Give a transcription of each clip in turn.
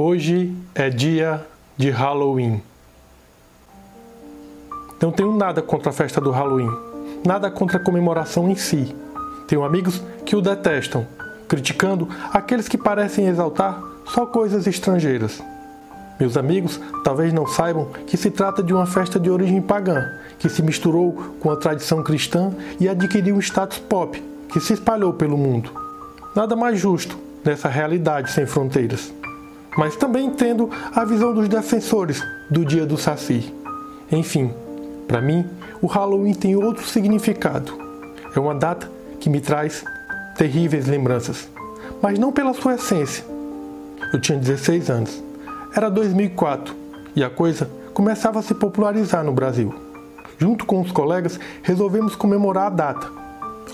Hoje é dia de Halloween. Não tenho nada contra a festa do Halloween, nada contra a comemoração em si. Tenho amigos que o detestam, criticando aqueles que parecem exaltar só coisas estrangeiras. Meus amigos talvez não saibam que se trata de uma festa de origem pagã, que se misturou com a tradição cristã e adquiriu um status pop, que se espalhou pelo mundo. Nada mais justo nessa realidade sem fronteiras mas também entendo a visão dos defensores do dia do Saci. Enfim, para mim, o Halloween tem outro significado. É uma data que me traz terríveis lembranças, mas não pela sua essência. Eu tinha 16 anos. Era 2004 e a coisa começava a se popularizar no Brasil. Junto com os colegas, resolvemos comemorar a data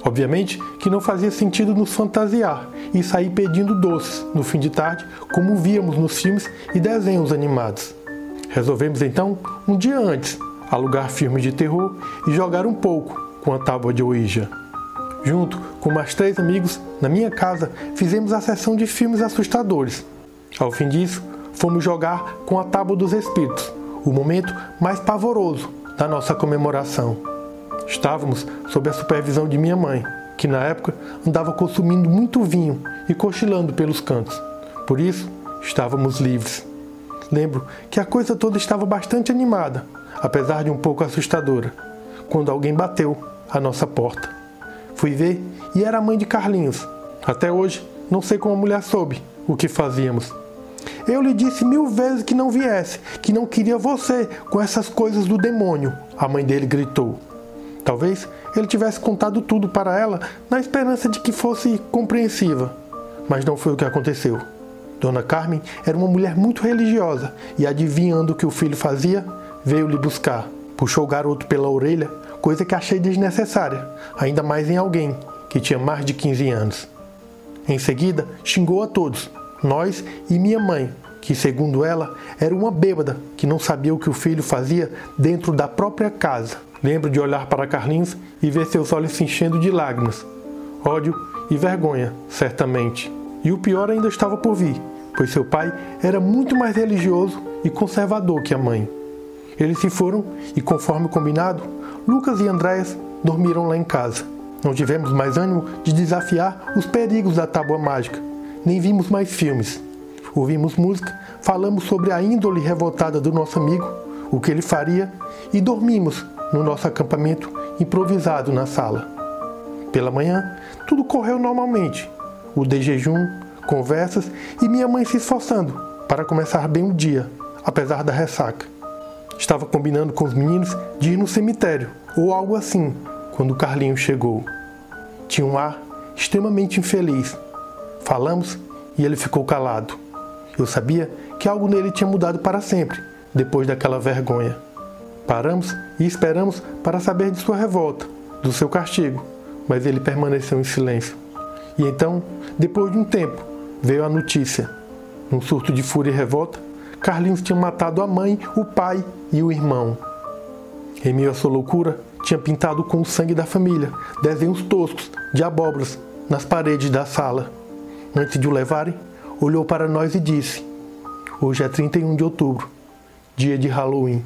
Obviamente que não fazia sentido nos fantasiar e sair pedindo doces no fim de tarde, como víamos nos filmes e desenhos animados. Resolvemos então, um dia antes, alugar filmes de terror e jogar um pouco com a tábua de Ouija. Junto com mais três amigos, na minha casa, fizemos a sessão de filmes assustadores. Ao fim disso, fomos jogar com a tábua dos espíritos, o momento mais pavoroso da nossa comemoração. Estávamos sob a supervisão de minha mãe, que na época andava consumindo muito vinho e cochilando pelos cantos. Por isso, estávamos livres. Lembro que a coisa toda estava bastante animada, apesar de um pouco assustadora, quando alguém bateu à nossa porta. Fui ver e era a mãe de Carlinhos. Até hoje, não sei como a mulher soube o que fazíamos. Eu lhe disse mil vezes que não viesse, que não queria você com essas coisas do demônio, a mãe dele gritou. Talvez ele tivesse contado tudo para ela na esperança de que fosse compreensiva, mas não foi o que aconteceu. Dona Carmen era uma mulher muito religiosa e, adivinhando o que o filho fazia, veio lhe buscar. Puxou o garoto pela orelha, coisa que achei desnecessária, ainda mais em alguém que tinha mais de 15 anos. Em seguida, xingou a todos, nós e minha mãe, que, segundo ela, era uma bêbada que não sabia o que o filho fazia dentro da própria casa. Lembro de olhar para Carlinhos e ver seus olhos se enchendo de lágrimas. Ódio e vergonha, certamente. E o pior ainda estava por vir, pois seu pai era muito mais religioso e conservador que a mãe. Eles se foram e, conforme combinado, Lucas e Andréas dormiram lá em casa. Não tivemos mais ânimo de desafiar os perigos da tábua mágica, nem vimos mais filmes. Ouvimos música, falamos sobre a índole revoltada do nosso amigo, o que ele faria e dormimos no nosso acampamento improvisado na sala. Pela manhã, tudo correu normalmente. O de jejum, conversas e minha mãe se esforçando para começar bem o dia, apesar da ressaca. Estava combinando com os meninos de ir no cemitério ou algo assim quando o Carlinho chegou. Tinha um ar extremamente infeliz. Falamos e ele ficou calado. Eu sabia que algo nele tinha mudado para sempre depois daquela vergonha. Paramos e esperamos para saber de sua revolta, do seu castigo, mas ele permaneceu em silêncio. E então, depois de um tempo, veio a notícia. Num surto de fúria e revolta, Carlinhos tinha matado a mãe, o pai e o irmão. Em meio à sua loucura, tinha pintado com o sangue da família desenhos toscos de abóboras nas paredes da sala. Antes de o levarem, olhou para nós e disse: Hoje é 31 de outubro, dia de Halloween.